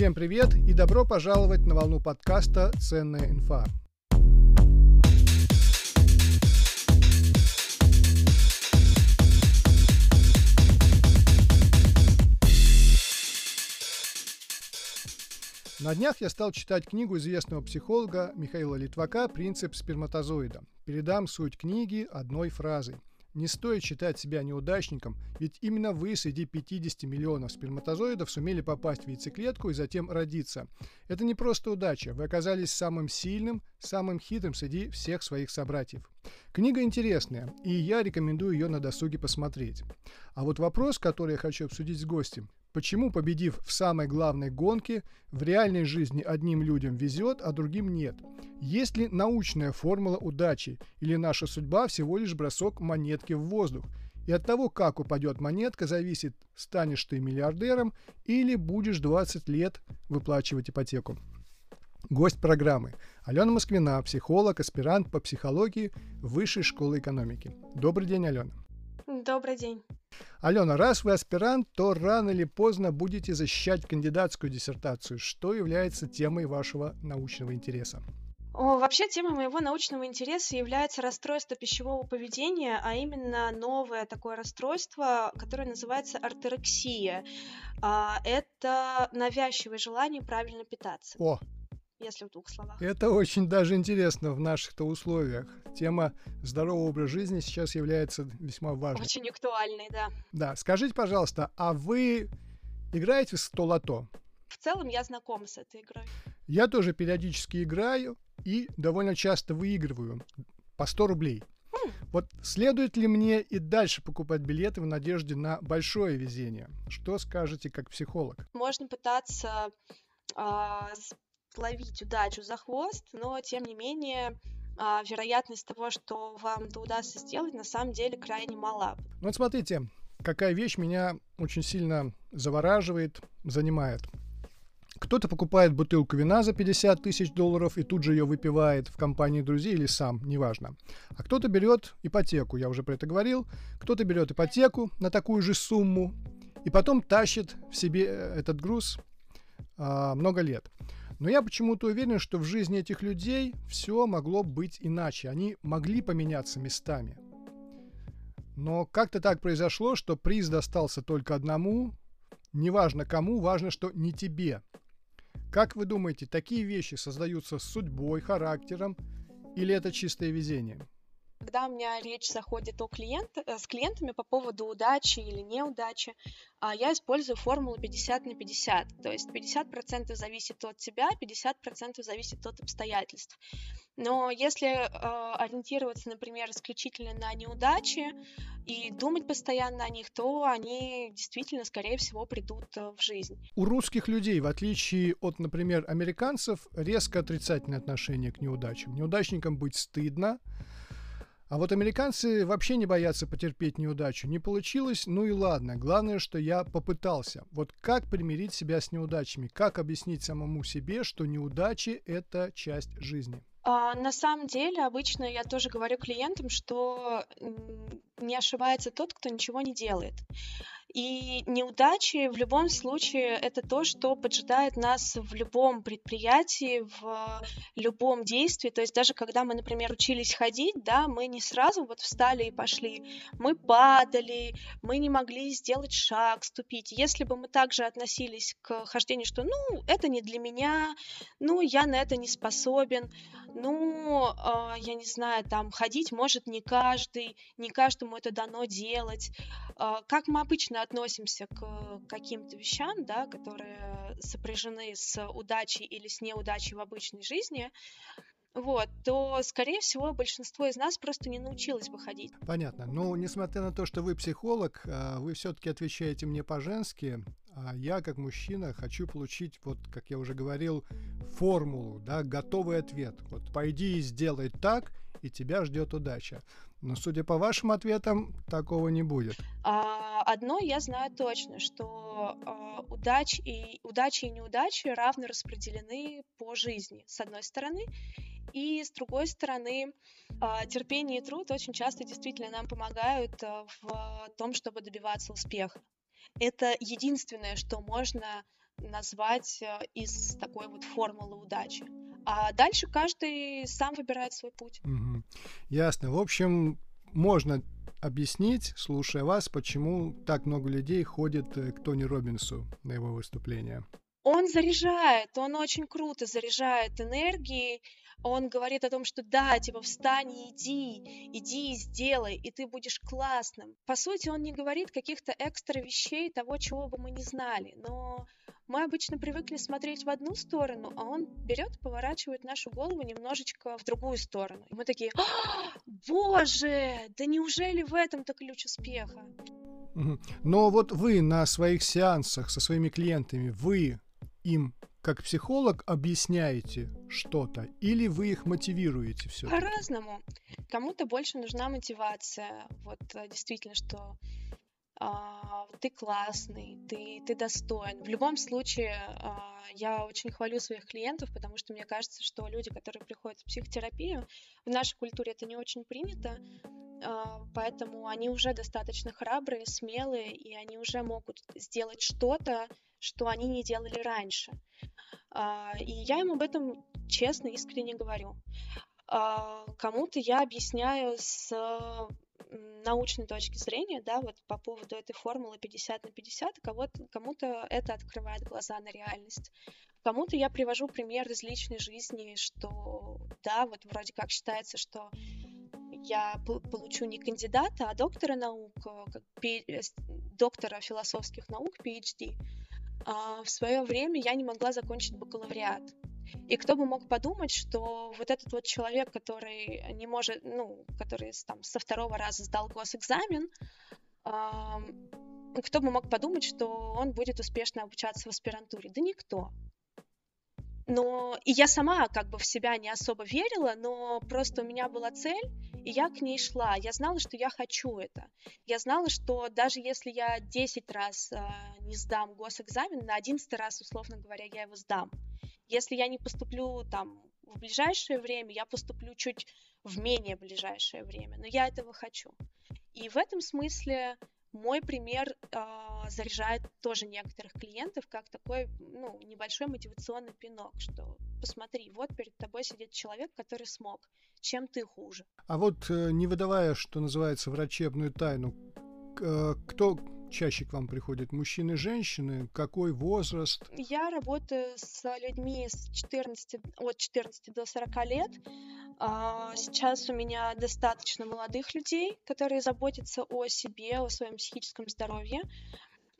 Всем привет и добро пожаловать на волну подкаста «Ценная инфа». На днях я стал читать книгу известного психолога Михаила Литвака «Принцип сперматозоида». Передам суть книги одной фразой – не стоит считать себя неудачником, ведь именно вы среди 50 миллионов сперматозоидов сумели попасть в яйцеклетку и затем родиться. Это не просто удача, вы оказались самым сильным, самым хитрым среди всех своих собратьев. Книга интересная, и я рекомендую ее на досуге посмотреть. А вот вопрос, который я хочу обсудить с гостем, Почему, победив в самой главной гонке, в реальной жизни одним людям везет, а другим нет? Есть ли научная формула удачи, или наша судьба всего лишь бросок монетки в воздух? И от того, как упадет монетка, зависит, станешь ты миллиардером или будешь 20 лет выплачивать ипотеку. Гость программы – Алена Москвина, психолог, аспирант по психологии Высшей школы экономики. Добрый день, Алена. Добрый день. Алена, раз вы аспирант, то рано или поздно будете защищать кандидатскую диссертацию. Что является темой вашего научного интереса? Вообще, тема моего научного интереса является расстройство пищевого поведения, а именно новое такое расстройство, которое называется орторексия. А, это навязчивое желание правильно питаться. О, если в двух словах. Это очень даже интересно в наших-то условиях. Тема здорового образа жизни сейчас является весьма важной. Очень актуальной, да. Да, скажите, пожалуйста, а вы играете в столото? В целом я знакома с этой игрой. Я тоже периодически играю и довольно часто выигрываю по 100 рублей. Хм. Вот следует ли мне и дальше покупать билеты в надежде на большое везение? Что скажете как психолог? Можно пытаться э, ловить удачу за хвост, но тем не менее а, вероятность того, что вам это удастся сделать, на самом деле крайне мала. Ну вот смотрите, какая вещь меня очень сильно завораживает, занимает. Кто-то покупает бутылку вина за 50 тысяч долларов и тут же ее выпивает в компании друзей или сам, неважно. А кто-то берет ипотеку, я уже про это говорил. Кто-то берет ипотеку на такую же сумму и потом тащит в себе э, этот груз а, много лет. Но я почему-то уверен, что в жизни этих людей все могло быть иначе. Они могли поменяться местами. Но как-то так произошло, что приз достался только одному. Неважно кому, важно, что не тебе. Как вы думаете, такие вещи создаются судьбой, характером или это чистое везение? Когда у меня речь заходит о клиент, э, с клиентами по поводу удачи или неудачи, а, я использую формулу 50 на 50. То есть 50% зависит от тебя, 50% зависит от обстоятельств. Но если э, ориентироваться, например, исключительно на неудачи и думать постоянно о них, то они действительно, скорее всего, придут э, в жизнь. У русских людей, в отличие от, например, американцев, резко отрицательное отношение к неудачам. Неудачникам быть стыдно, а вот американцы вообще не боятся потерпеть неудачу. Не получилось, ну и ладно. Главное, что я попытался. Вот как примирить себя с неудачами? Как объяснить самому себе, что неудачи – это часть жизни? А, на самом деле, обычно я тоже говорю клиентам, что не ошибается тот, кто ничего не делает. И неудачи в любом случае это то, что поджидает нас в любом предприятии, в любом действии. То есть даже когда мы, например, учились ходить, да, мы не сразу вот встали и пошли. Мы падали, мы не могли сделать шаг, ступить. Если бы мы также относились к хождению, что, ну, это не для меня, ну, я на это не способен, ну, э, я не знаю, там, ходить может не каждый, не каждому это дано делать. Э, как мы обычно относимся к каким-то вещам, да, которые сопряжены с удачей или с неудачей в обычной жизни, вот, то, скорее всего, большинство из нас просто не научилось бы ходить. Понятно. Но, несмотря на то, что вы психолог, а, вы все-таки отвечаете мне по-женски, а я, как мужчина, хочу получить, вот, как я уже говорил, формулу, да, готовый ответ. Вот, пойди и сделай так, и тебя ждет удача. Но, судя по вашим ответам, такого не будет. А, одно я знаю точно, что а, удач и, удачи и неудачи равно распределены по жизни, с одной стороны. И с другой стороны, а, терпение и труд очень часто действительно нам помогают а, в том, чтобы добиваться успеха. Это единственное, что можно назвать э, из такой вот формулы удачи. А дальше каждый сам выбирает свой путь. Угу. Ясно. В общем, можно объяснить, слушая вас, почему так много людей ходит э, к Тони Робинсу на его выступления. Он заряжает, он очень круто заряжает энергией, он говорит о том, что да, типа встань и иди, иди и сделай, и ты будешь классным. По сути, он не говорит каких-то экстра вещей, того, чего бы мы не знали, но мы обычно привыкли смотреть в одну сторону, а он берет, поворачивает нашу голову немножечко в другую сторону. И мы такие, «А, боже, да неужели в этом-то ключ успеха? Но вот вы на своих сеансах со своими клиентами, вы им как психолог объясняете что-то или вы их мотивируете все? По-разному. Кому-то больше нужна мотивация. Вот э, действительно, что а, ты классный, ты, ты достоин. В любом случае, а, я очень хвалю своих клиентов, потому что мне кажется, что люди, которые приходят в психотерапию, в нашей культуре это не очень принято, а, поэтому они уже достаточно храбрые, смелые, и они уже могут сделать что-то, что они не делали раньше. А, и я им об этом честно, искренне говорю. А, кому-то я объясняю с научной точки зрения, да, вот по поводу этой формулы 50 на 50, кого-то, кому-то это открывает глаза на реальность. Кому-то я привожу пример из личной жизни, что, да, вот вроде как считается, что я получу не кандидата, а доктора наук, как э, доктора философских наук, PhD, в свое время я не могла закончить бакалавриат. И кто бы мог подумать, что вот этот вот человек, который не может, ну, который там со второго раза сдал госэкзамен, кто бы мог подумать, что он будет успешно обучаться в аспирантуре? Да никто. Но и я сама как бы в себя не особо верила, но просто у меня была цель, и я к ней шла. Я знала, что я хочу это. Я знала, что даже если я 10 раз э, не сдам госэкзамен, на 11 раз, условно говоря, я его сдам. Если я не поступлю там в ближайшее время, я поступлю чуть в менее ближайшее время. Но я этого хочу. И в этом смысле мой пример э, заряжает тоже некоторых клиентов как такой ну, небольшой мотивационный пинок, что посмотри, вот перед тобой сидит человек, который смог, чем ты хуже. А вот э, не выдавая, что называется, врачебную тайну, э, кто чаще к вам приходит, мужчины, женщины, какой возраст? Я работаю с людьми с 14, от 14 до 40 лет. А, сейчас у меня достаточно молодых людей, которые заботятся о себе, о своем психическом здоровье.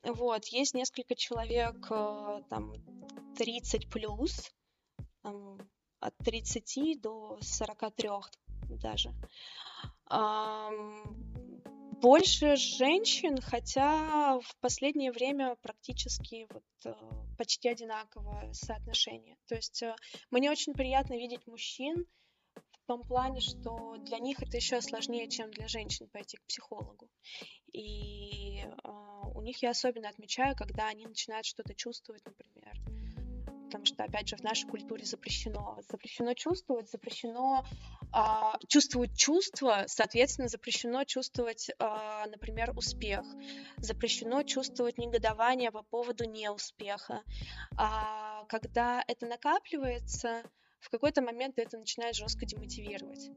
Вот, есть несколько человек, э, там, 30 плюс, от 30 до 43 даже. Больше женщин, хотя в последнее время практически вот э, почти одинаковое соотношение. То есть э, мне очень приятно видеть мужчин, том плане, что для них это еще сложнее, чем для женщин пойти к психологу. И э, у них я особенно отмечаю, когда они начинают что-то чувствовать, например. Потому что, опять же, в нашей культуре запрещено. Запрещено чувствовать, запрещено э, чувствовать чувства, соответственно, запрещено чувствовать, э, например, успех. Запрещено чувствовать негодование по поводу неуспеха. А когда это накапливается, в какой-то момент это начинает жестко демотивировать.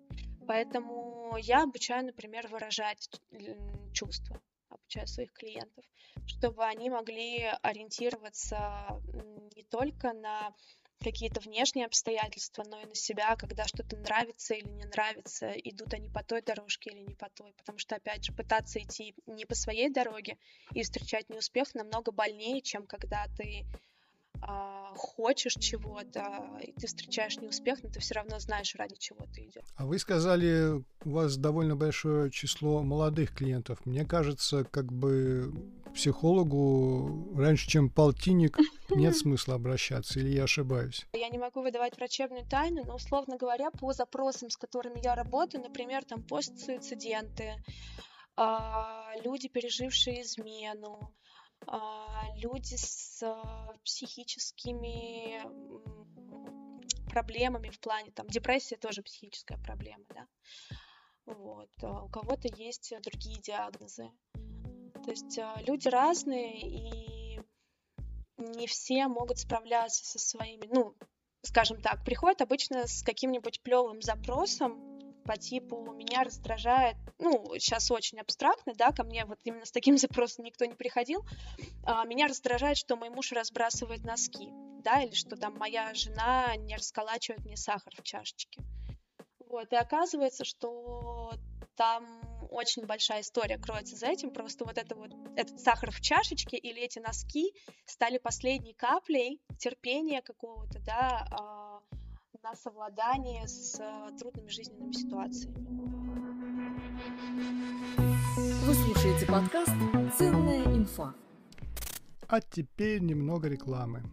Поэтому я обучаю, например, выражать чувства, обучаю своих клиентов, чтобы они могли ориентироваться только на какие-то внешние обстоятельства, но и на себя, когда что-то нравится или не нравится, идут они по той дорожке или не по той. Потому что, опять же, пытаться идти не по своей дороге и встречать неуспех намного больнее, чем когда ты а, хочешь чего-то, и ты встречаешь неуспех, но ты все равно знаешь, ради чего ты идешь. А вы сказали, у вас довольно большое число молодых клиентов. Мне кажется, как бы психологу раньше, чем полтинник, нет смысла обращаться, или я ошибаюсь? Я не могу выдавать врачебную тайну, но, условно говоря, по запросам, с которыми я работаю, например, там постсуициденты, а, люди, пережившие измену, люди с а, психическими проблемами в плане, там, депрессия тоже психическая проблема, да, вот, а у кого-то есть другие диагнозы, то есть люди разные, и не все могут справляться со своими, ну, скажем так, приходят обычно с каким-нибудь плевым запросом, по типу «меня раздражает», ну, сейчас очень абстрактно, да, ко мне вот именно с таким запросом никто не приходил, а, «меня раздражает, что мой муж разбрасывает носки», да, или что там моя жена не расколачивает мне сахар в чашечке. Вот, и оказывается, что там очень большая история кроется за этим, просто вот это вот, этот сахар в чашечке или эти носки стали последней каплей терпения какого-то, да, а, на совладание с э, трудными жизненными ситуациями. Вы слушаете подкаст «Ценная инфа». А теперь немного рекламы.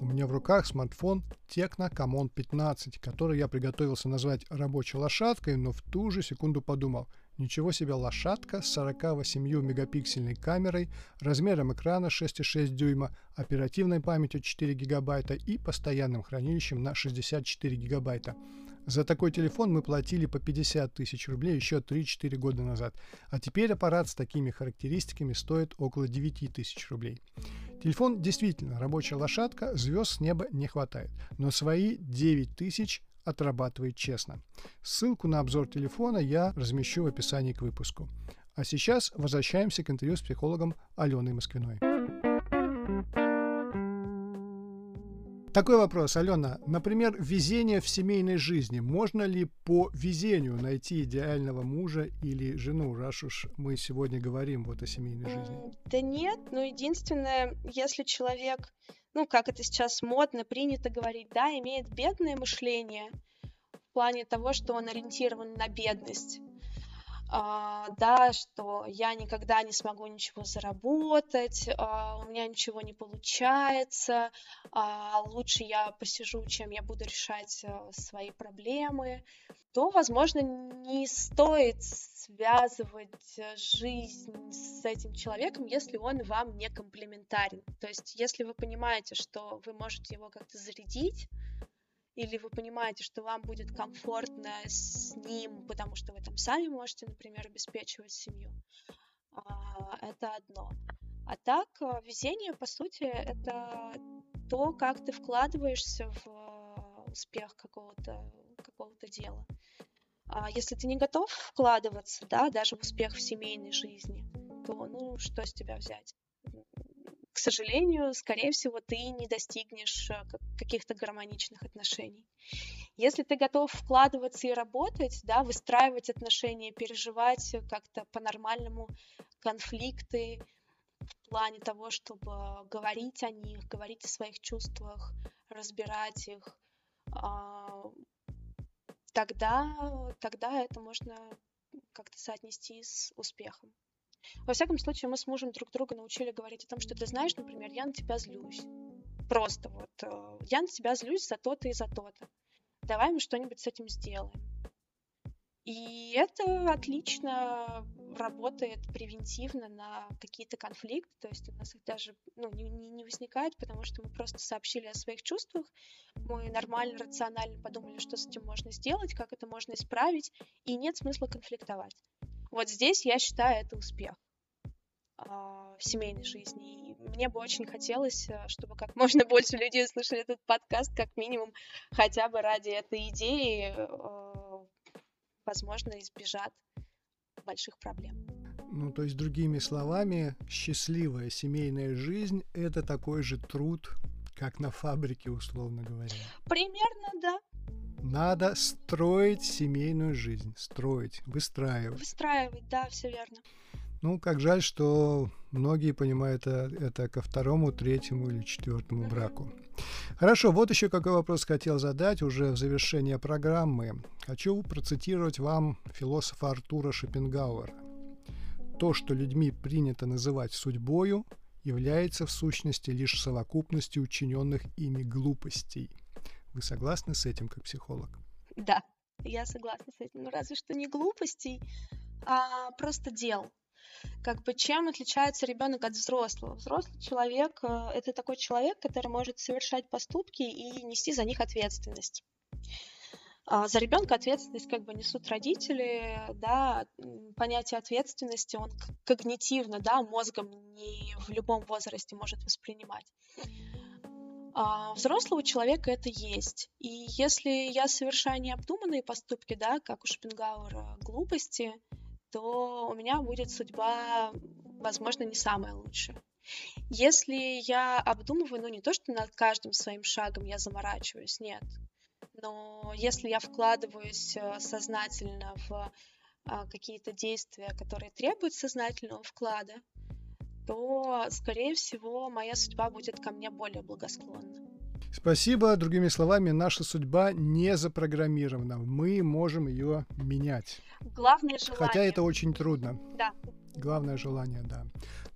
У меня в руках смартфон Tecno Camon 15, который я приготовился назвать рабочей лошадкой, но в ту же секунду подумал, Ничего себе лошадка с 48 мегапиксельной камерой, размером экрана 6,6 дюйма, оперативной памятью 4 гигабайта и постоянным хранилищем на 64 гигабайта. За такой телефон мы платили по 50 тысяч рублей еще 3-4 года назад, а теперь аппарат с такими характеристиками стоит около 9 тысяч рублей. Телефон действительно рабочая лошадка, звезд с неба не хватает, но свои 9 тысяч отрабатывает честно. Ссылку на обзор телефона я размещу в описании к выпуску. А сейчас возвращаемся к интервью с психологом Аленой Москвиной. Такой вопрос, Алена. Например, везение в семейной жизни. Можно ли по везению найти идеального мужа или жену, раз уж мы сегодня говорим вот о семейной жизни? Да нет, но единственное, если человек ну, как это сейчас модно, принято говорить, да, имеет бедное мышление в плане того, что он ориентирован на бедность. Uh, да, что я никогда не смогу ничего заработать, uh, у меня ничего не получается, uh, лучше я посижу, чем я буду решать свои проблемы, то, возможно, не стоит связывать э, жизнь с этим человеком, если он вам не комплементарен. То есть, если вы понимаете, что вы можете его как-то зарядить, или вы понимаете, что вам будет комфортно с ним, потому что вы там сами можете, например, обеспечивать семью, а, это одно. А так, э, везение, по сути, это то, как ты вкладываешься в э, успех какого-то какого дела. А если ты не готов вкладываться, да, даже в успех в семейной жизни, то, ну, что с тебя взять? К сожалению, скорее всего, ты не достигнешь э, каких-то гармоничных отношений. Если ты готов вкладываться и работать, да, выстраивать отношения, переживать как-то по-нормальному конфликты в плане того, чтобы говорить о них, говорить о своих чувствах, разбирать их, а, тогда, тогда это можно как-то соотнести с успехом. Во всяком случае, мы с мужем друг друга научили говорить о том, что ты знаешь, например, я на тебя злюсь. Просто вот, э, я на тебя злюсь за то-то и за то-то. Давай мы что-нибудь с этим сделаем. И это отлично работает превентивно на какие-то конфликты, то есть у нас их даже ну, не, не возникает, потому что мы просто сообщили о своих чувствах, мы нормально, рационально подумали, что с этим можно сделать, как это можно исправить, и нет смысла конфликтовать. Вот здесь я считаю это успех а, в семейной жизни. И мне бы очень хотелось, э, чтобы как можно больше людей слышали этот подкаст, как минимум, хотя бы ради этой идеи э, возможно, избежат больших проблем. Ну, то есть, другими словами, счастливая семейная жизнь – это такой же труд, как на фабрике, условно говоря. Примерно, да. Надо строить семейную жизнь, строить, выстраивать. Выстраивать, да, все верно. Ну, как жаль, что многие понимают это, это ко второму, третьему или четвертому браку. Хорошо, вот еще какой вопрос хотел задать уже в завершение программы. Хочу процитировать вам философа Артура Шопенгауэра. То, что людьми принято называть судьбою, является в сущности лишь совокупностью учиненных ими глупостей. Вы согласны с этим как психолог? Да, я согласна с этим. Ну, разве что не глупостей, а просто дел как бы чем отличается ребенок от взрослого? Взрослый человек э, это такой человек, который может совершать поступки и нести за них ответственность. А за ребенка ответственность как бы несут родители, да, понятие ответственности он когнитивно, да, мозгом не в любом возрасте может воспринимать. А взрослого человека это есть. И если я совершаю необдуманные поступки, да, как у Шопенгауэра, глупости, то у меня будет судьба, возможно, не самая лучшая. Если я обдумываю, ну не то, что над каждым своим шагом я заморачиваюсь, нет. Но если я вкладываюсь э, сознательно в а, какие-то действия, которые требуют сознательного вклада, то, скорее всего, моя судьба будет ко мне более благосклонна. Спасибо. Другими словами, наша судьба не запрограммирована. Мы можем ее менять. Главное желание. Хотя это очень трудно. Да. Главное желание, да.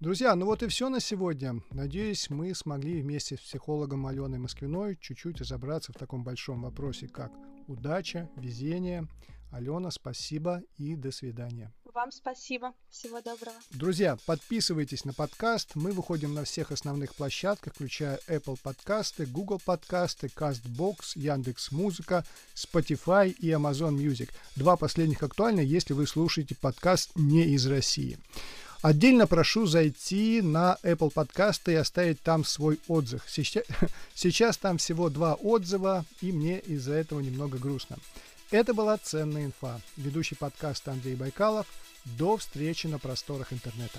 Друзья, ну вот и все на сегодня. Надеюсь, мы смогли вместе с психологом Аленой Москвиной чуть-чуть разобраться в таком большом вопросе, как удача, везение. Алена, спасибо и до свидания. Вам спасибо. Всего доброго. Друзья, подписывайтесь на подкаст. Мы выходим на всех основных площадках, включая Apple подкасты, Google подкасты, CastBox, Яндекс Музыка, Spotify и Amazon Music. Два последних актуальны, если вы слушаете подкаст не из России. Отдельно прошу зайти на Apple подкасты и оставить там свой отзыв. Сейчас, сейчас там всего два отзыва, и мне из-за этого немного грустно. Это была «Ценная инфа». Ведущий подкаста Андрей Байкалов. До встречи на просторах интернета.